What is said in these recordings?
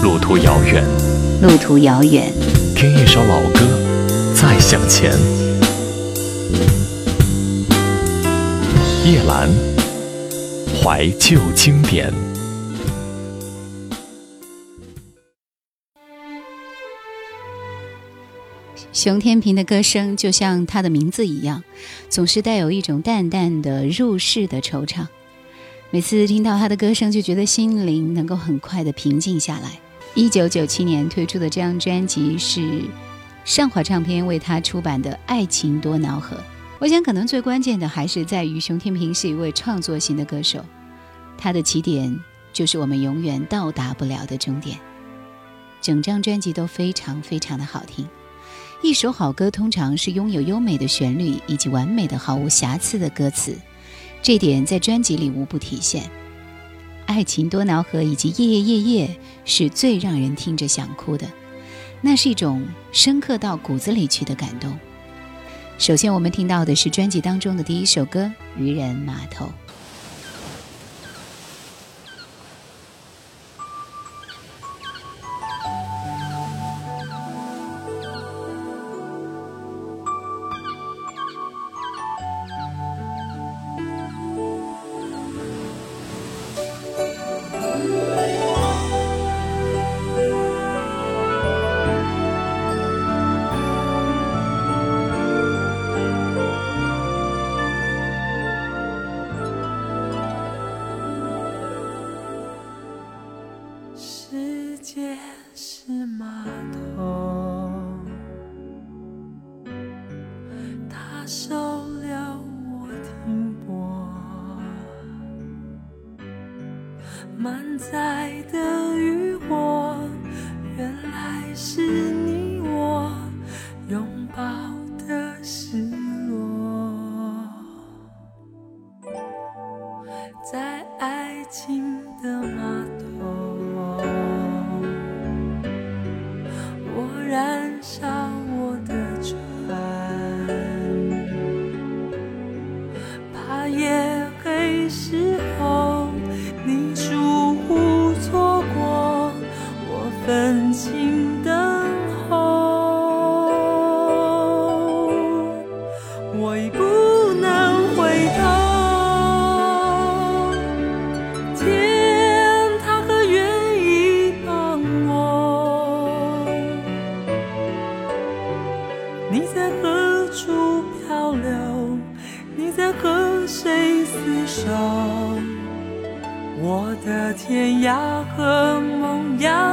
路途遥远，路途遥远，听一首老歌，再向前。叶兰，怀旧经典。熊天平的歌声就像他的名字一样，总是带有一种淡淡的入世的惆怅。每次听到他的歌声，就觉得心灵能够很快的平静下来。一九九七年推出的这张专辑是上华唱片为他出版的《爱情多瑙河》。我想，可能最关键的还是在于熊天平是一位创作型的歌手，他的起点就是我们永远到达不了的终点。整张专辑都非常非常的好听。一首好歌通常是拥有优美的旋律以及完美的、毫无瑕疵的歌词。这点在专辑里无不体现，《爱情多瑙河》以及《夜夜夜夜》是最让人听着想哭的，那是一种深刻到骨子里去的感动。首先，我们听到的是专辑当中的第一首歌《渔人码头》。要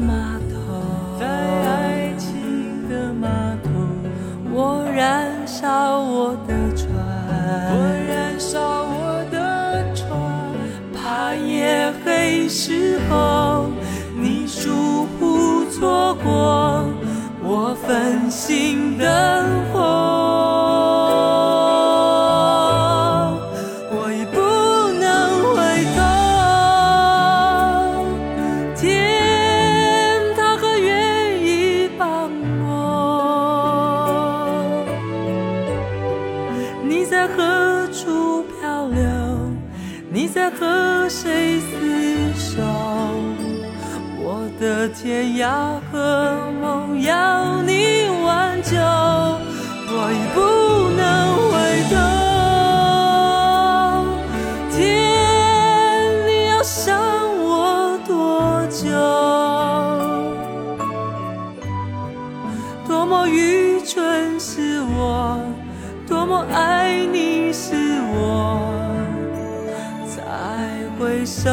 码头，在爱情的码头，我燃烧我的船，我燃烧我的船，怕夜黑时候你疏忽错过，我分心等爱你是我，再回首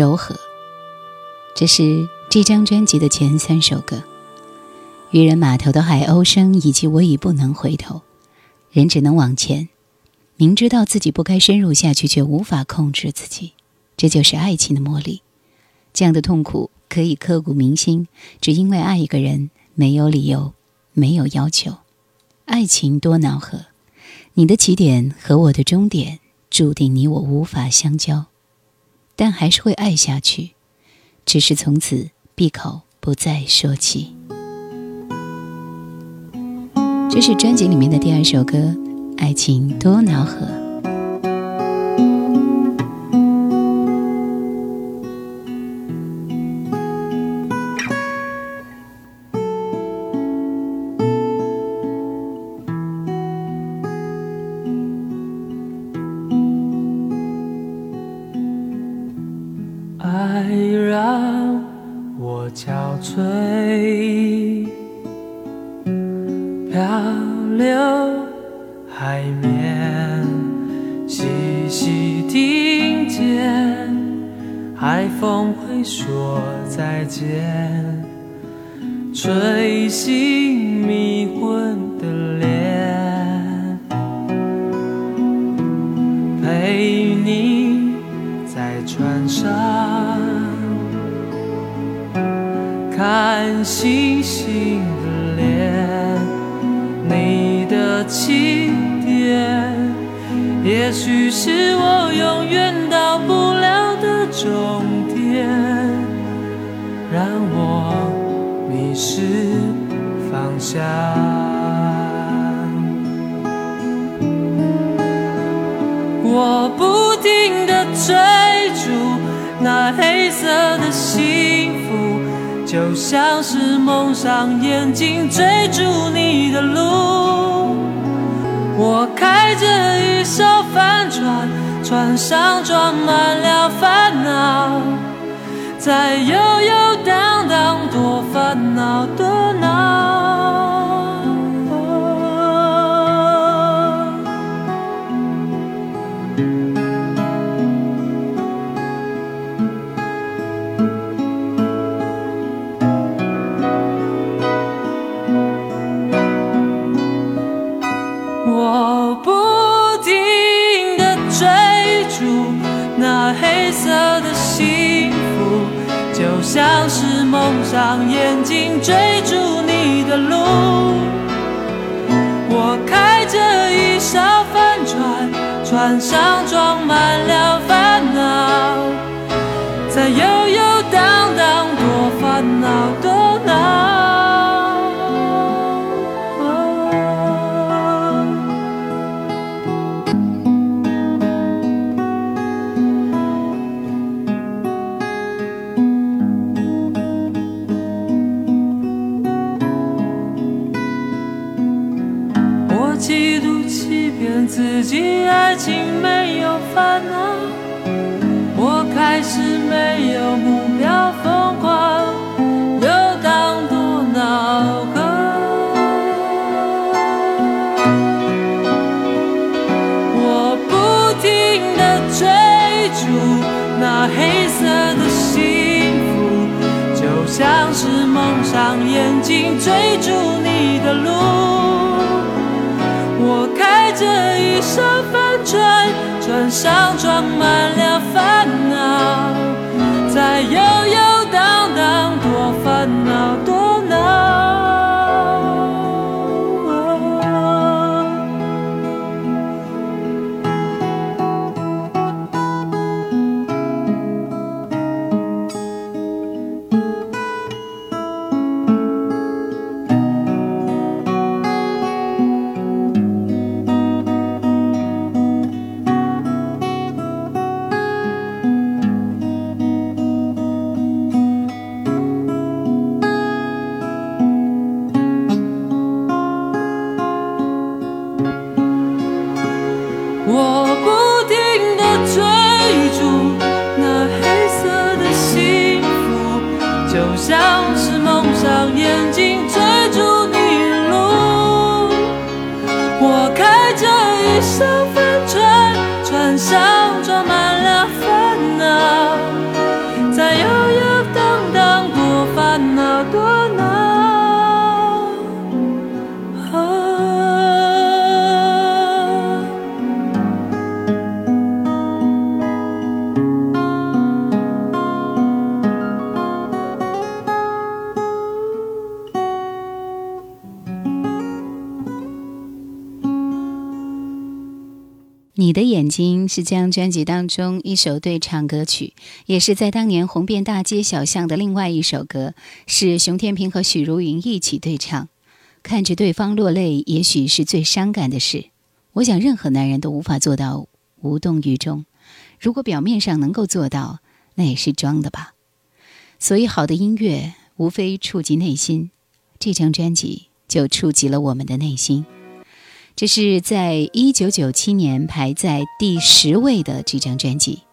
柔和，这是这张专辑的前三首歌。渔人码头的海鸥声，以及我已不能回头，人只能往前。明知道自己不该深入下去，却无法控制自己，这就是爱情的魔力。这样的痛苦可以刻骨铭心，只因为爱一个人，没有理由，没有要求。爱情多恼河，你的起点和我的终点，注定你我无法相交，但还是会爱下去，只是从此闭口不再说起。这是专辑里面的第二首歌《爱情多恼河》。爱让我憔悴，漂流海面，细细听见海风会说再见，吹醒迷魂。也许是我永远到不了的终点，让我迷失方向。我不停地追逐那黑色的幸福，就像是蒙上眼睛追逐你的路。我开着一艘帆船，船上装满了烦恼，在悠悠荡荡，多烦恼多恼。像是蒙上眼睛追逐你的路。我开着一艘帆船，船上装满了烦恼，在是这张专辑当中一首对唱歌曲，也是在当年红遍大街小巷的另外一首歌，是熊天平和许茹芸一起对唱。看着对方落泪，也许是最伤感的事。我想，任何男人都无法做到无动于衷。如果表面上能够做到，那也是装的吧。所以，好的音乐无非触及内心，这张专辑就触及了我们的内心。这是在一九九七年排在第十位的这张专辑。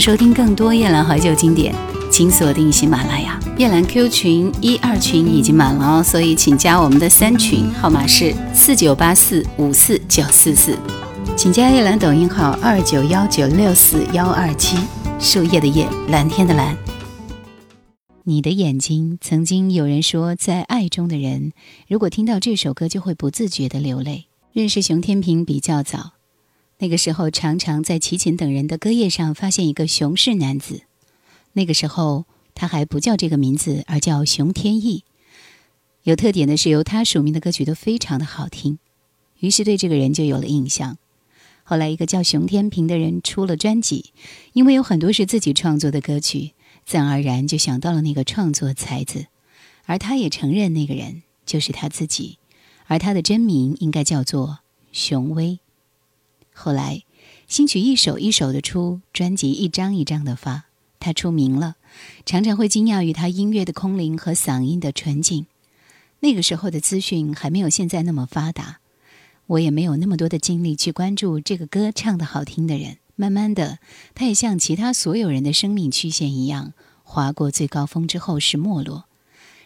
收听更多夜兰怀旧经典，请锁定喜马拉雅。夜兰 Q 群一二群已经满了哦，所以请加我们的三群，号码是四九八四五四九四四。请加夜兰抖音号二九幺九六四幺二七，树叶的叶，蓝天的蓝。你的眼睛，曾经有人说，在爱中的人，如果听到这首歌，就会不自觉的流泪。认识熊天平比较早，那个时候常常在齐秦等人的歌页上发现一个熊氏男子。那个时候他还不叫这个名字，而叫熊天意。有特点的是，由他署名的歌曲都非常的好听，于是对这个人就有了印象。后来，一个叫熊天平的人出了专辑，因为有很多是自己创作的歌曲。自然而然就想到了那个创作才子，而他也承认那个人就是他自己，而他的真名应该叫做熊威。后来，新曲一首一首的出，专辑一张一张的发，他出名了，常常会惊讶于他音乐的空灵和嗓音的纯净。那个时候的资讯还没有现在那么发达，我也没有那么多的精力去关注这个歌唱的好听的人。慢慢的，他也像其他所有人的生命曲线一样，划过最高峰之后是没落。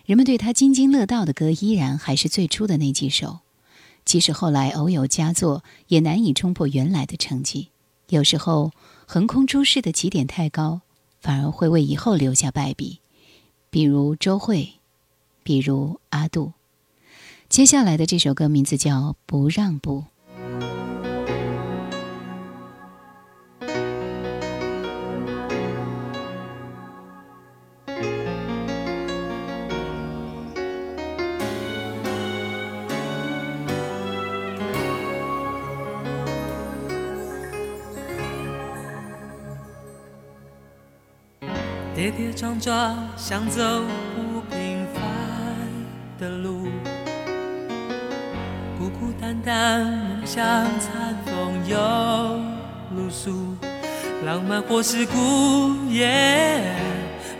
人们对他津津乐道的歌，依然还是最初的那几首。即使后来偶有佳作，也难以冲破原来的成绩。有时候横空出世的起点太高，反而会为以后留下败笔。比如周蕙，比如阿杜。接下来的这首歌名字叫《不让步》。跌跌撞撞想走不平凡的路，孤孤单单梦想残风又露宿，浪漫或是孤夜，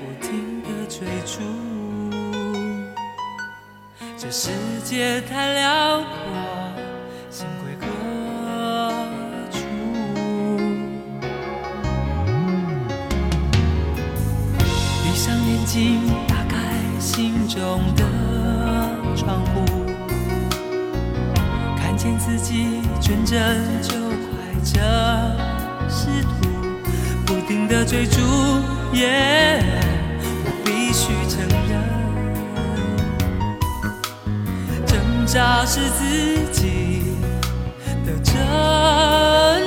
不停的追逐。这世界太辽阔。打开心中的窗户，看见自己纯真就快车试图，不停的追逐，我必须承认，挣扎是自己的真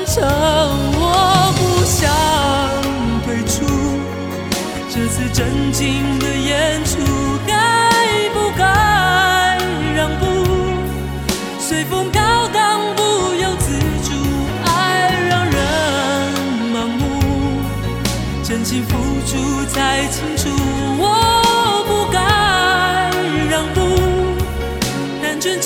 诚，我不想。这次真情的演出，该不该让步？随风飘荡，不由自主，爱让人盲目，真情付出才清楚。我不该让步，单纯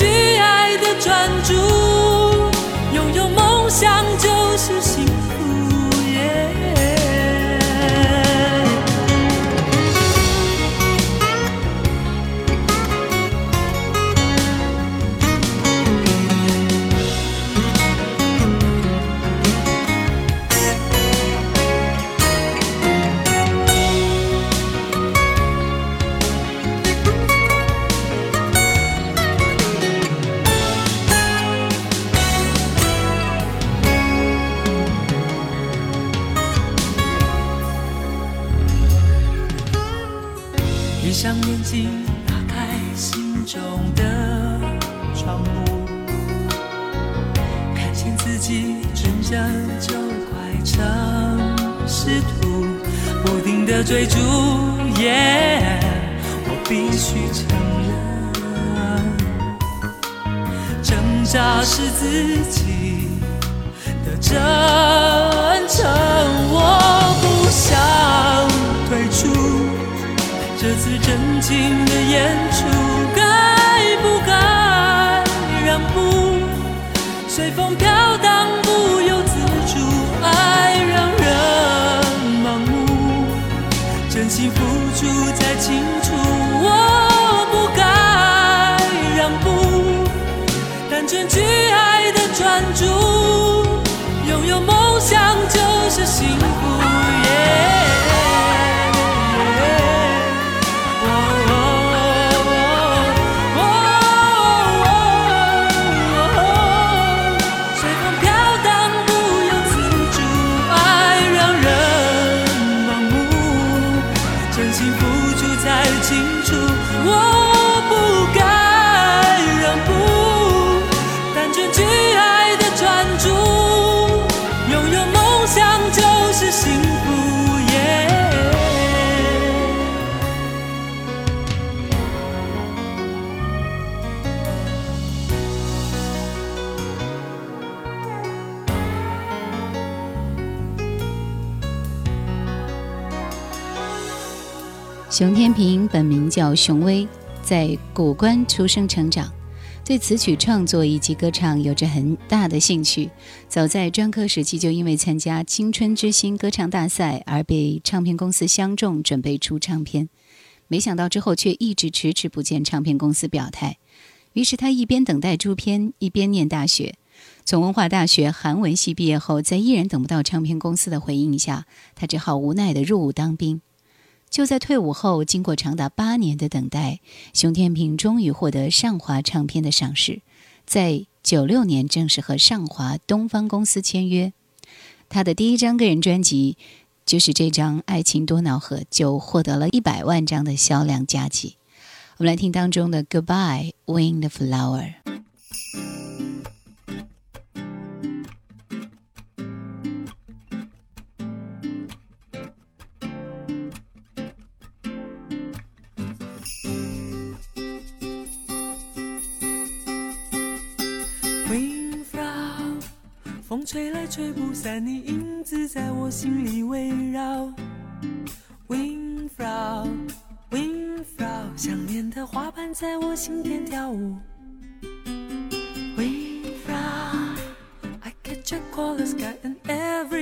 的追逐，我必须承认，挣扎是自己的真诚。我不想退出这次真情的演出，该不该让步？随风飘清楚，我不该让步，单纯去爱的专注，拥有梦熊天平本名叫熊威，在古关出生成长，对词曲创作以及歌唱有着很大的兴趣。早在专科时期就因为参加青春之星歌唱大赛而被唱片公司相中，准备出唱片。没想到之后却一直迟迟不见唱片公司表态，于是他一边等待出片，一边念大学。从文化大学韩文系毕业后，在依然等不到唱片公司的回应下，他只好无奈地入伍当兵。就在退伍后，经过长达八年的等待，熊天平终于获得上华唱片的赏识，在九六年正式和上华东方公司签约。他的第一张个人专辑就是这张《爱情多瑙河》，就获得了一百万张的销量佳绩。我们来听当中的《Goodbye Wind Flower》。吹来吹不散，你影子在我心里围绕。Windflower，Windflower，想念的花瓣在我心田跳舞。Windflower，I catch a color sky and every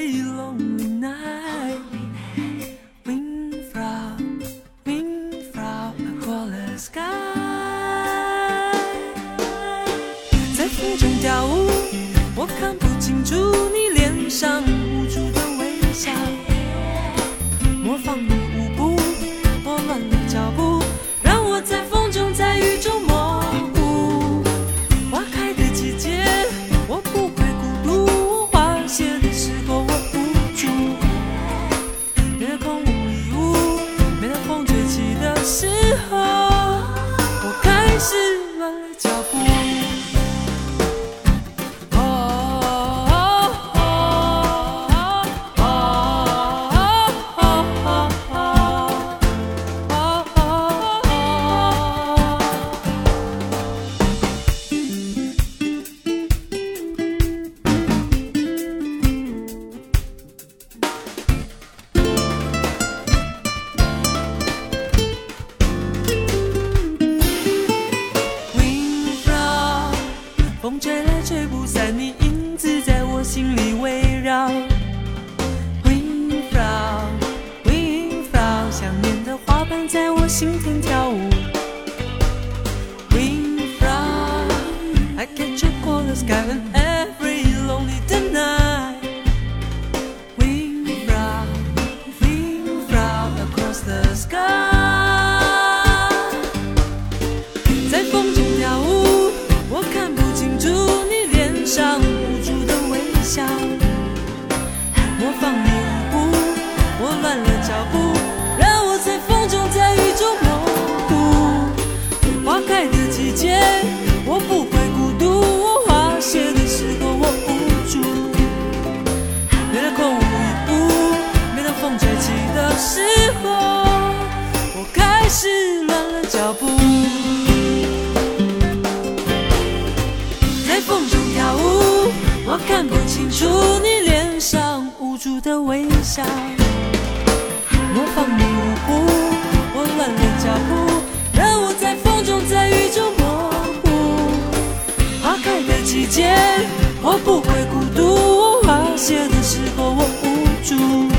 时候，我开始乱了脚步，在风中跳舞，我看不清楚你脸上无助的微笑，模仿你舞步，我乱了脚步，任我在风中，在雨中模糊，花开的季节，我不会孤独，花谢的时候，我无助。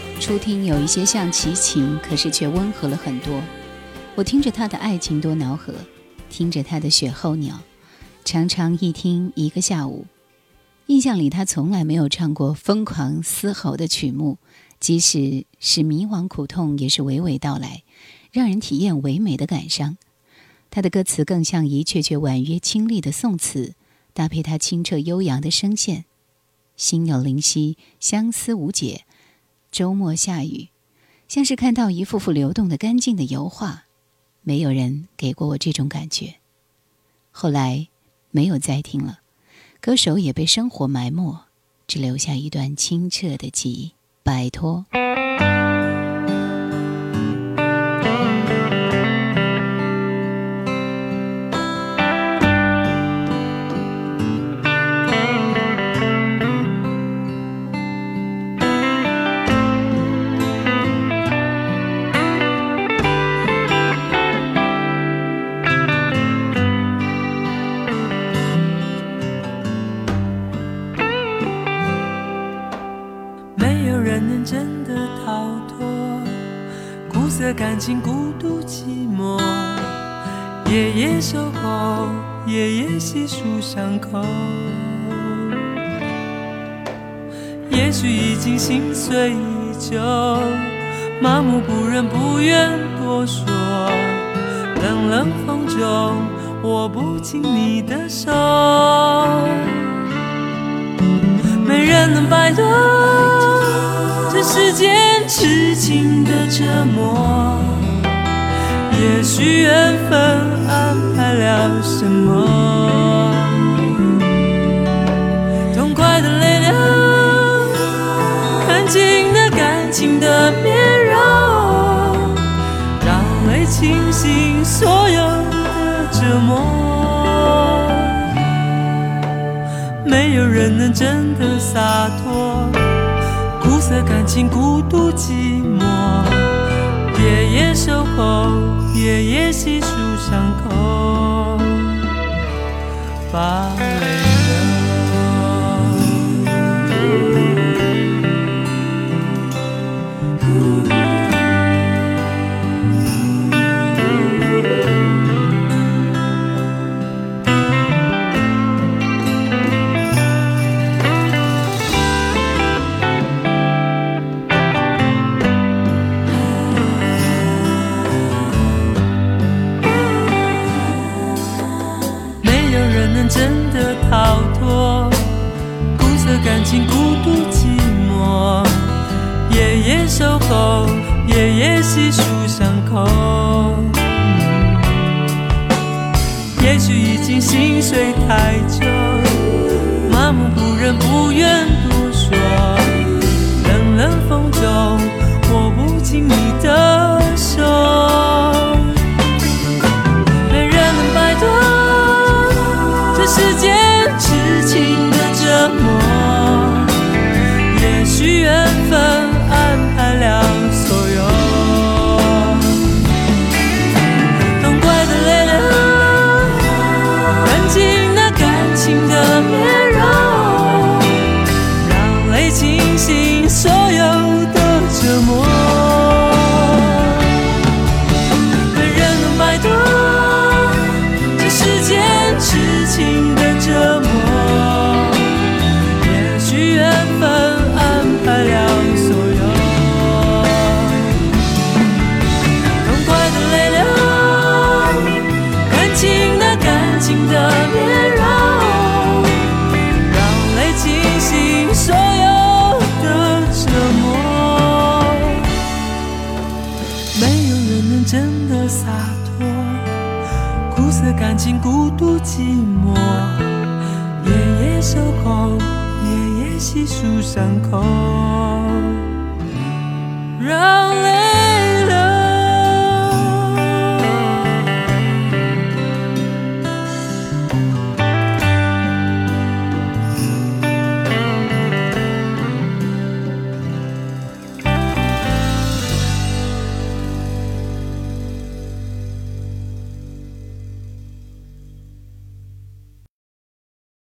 初听有一些像齐秦，可是却温和了很多。我听着他的爱情多恼河，听着他的雪候鸟，常常一听一个下午。印象里他从来没有唱过疯狂嘶吼的曲目，即使是迷惘苦痛，也是娓娓道来，让人体验唯美的感伤。他的歌词更像一阙阙婉约清丽的宋词，搭配他清澈悠扬的声线，心有灵犀，相思无解。周末下雨，像是看到一幅幅流动的干净的油画。没有人给过我这种感觉。后来没有再听了，歌手也被生活埋没，只留下一段清澈的记忆。摆脱。伤口。也许已经心碎已久，麻木不仁，不愿多说。冷冷风中，握不紧你的手，没人能摆脱这世间痴情的折磨。也许缘分安排了什么，情的面容，让泪清醒所有的折磨。没有人能真的洒脱，苦涩感情孤独寂寞，夜夜守候。夜夜细数伤口，把泪个感情孤独寂寞，夜夜守候，夜夜细数伤口。也许已经心碎太久，麻木不仁，不愿多说。冷冷风中，握不紧你的手。